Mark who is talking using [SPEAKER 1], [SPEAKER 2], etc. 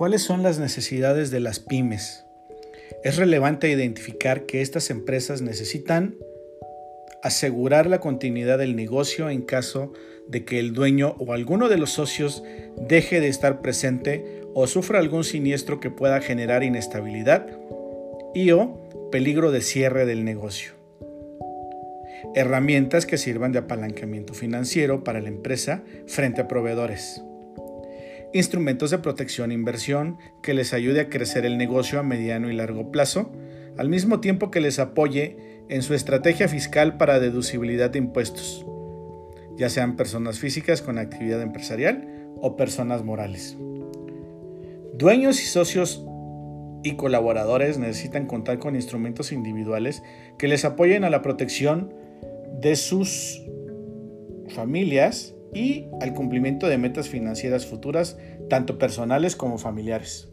[SPEAKER 1] ¿Cuáles son las necesidades de las pymes? Es relevante identificar que estas empresas necesitan asegurar la continuidad del negocio en caso de que el dueño o alguno de los socios deje de estar presente o sufra algún siniestro que pueda generar inestabilidad y o peligro de cierre del negocio. Herramientas que sirvan de apalancamiento financiero para la empresa frente a proveedores. Instrumentos de protección e inversión que les ayude a crecer el negocio a mediano y largo plazo, al mismo tiempo que les apoye en su estrategia fiscal para deducibilidad de impuestos, ya sean personas físicas con actividad empresarial o personas morales. Dueños y socios y colaboradores necesitan contar con instrumentos individuales que les apoyen a la protección de sus familias y al cumplimiento de metas financieras futuras, tanto personales como familiares.